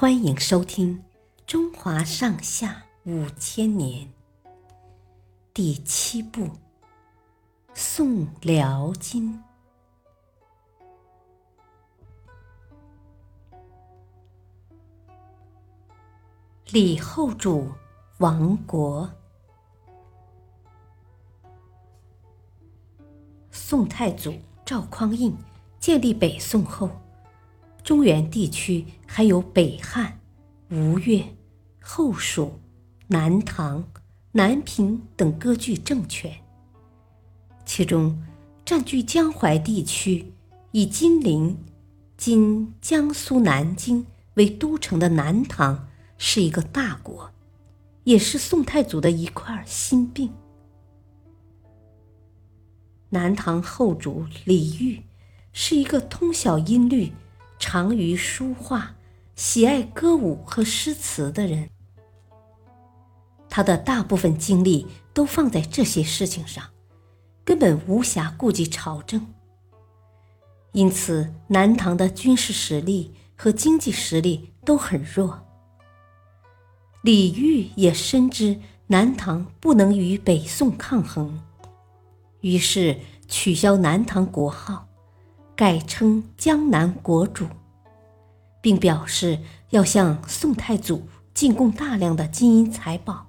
欢迎收听《中华上下五千年》第七部《宋辽金》。李后主亡国，宋太祖赵匡胤建立北宋后。中原地区还有北汉、吴越、后蜀、南唐、南平等割据政权。其中，占据江淮地区、以金陵（今江苏南京）为都城的南唐是一个大国，也是宋太祖的一块心病。南唐后主李煜是一个通晓音律。长于书画，喜爱歌舞和诗词的人，他的大部分精力都放在这些事情上，根本无暇顾及朝政。因此，南唐的军事实力和经济实力都很弱。李煜也深知南唐不能与北宋抗衡，于是取消南唐国号。改称江南国主，并表示要向宋太祖进贡大量的金银财宝，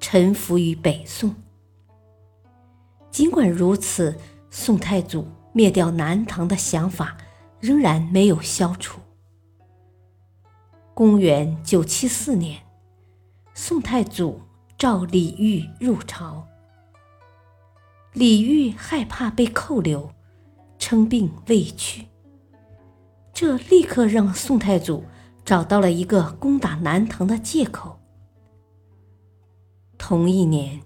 臣服于北宋。尽管如此，宋太祖灭掉南唐的想法仍然没有消除。公元九七四年，宋太祖召李煜入朝，李煜害怕被扣留。称病未去，这立刻让宋太祖找到了一个攻打南唐的借口。同一年，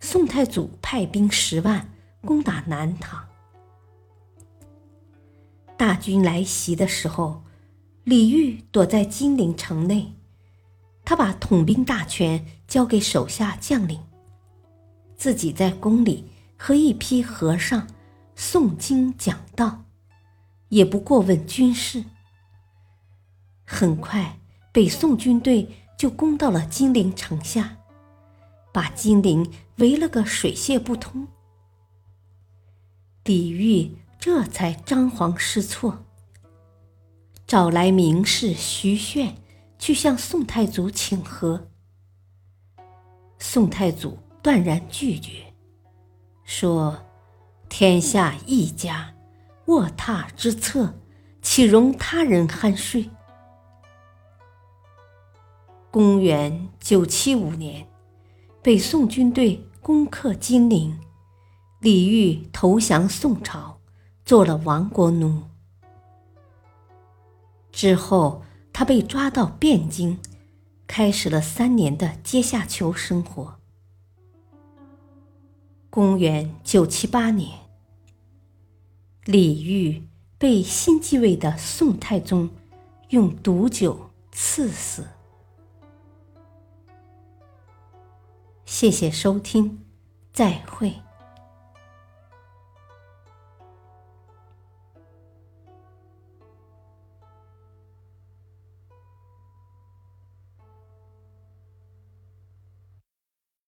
宋太祖派兵十万攻打南唐。大军来袭的时候，李煜躲在金陵城内，他把统兵大权交给手下将领，自己在宫里和一批和尚。诵经讲道，也不过问军事。很快，北宋军队就攻到了金陵城下，把金陵围了个水泄不通。李煜这才张皇失措，找来名士徐铉去向宋太祖请和。宋太祖断然拒绝，说。天下一家，卧榻之侧，岂容他人酣睡？公元九七五年，北宋军队攻克金陵，李煜投降宋朝，做了亡国奴。之后，他被抓到汴京，开始了三年的阶下囚生活。公元九七八年。李煜被新继位的宋太宗用毒酒赐死。谢谢收听，再会。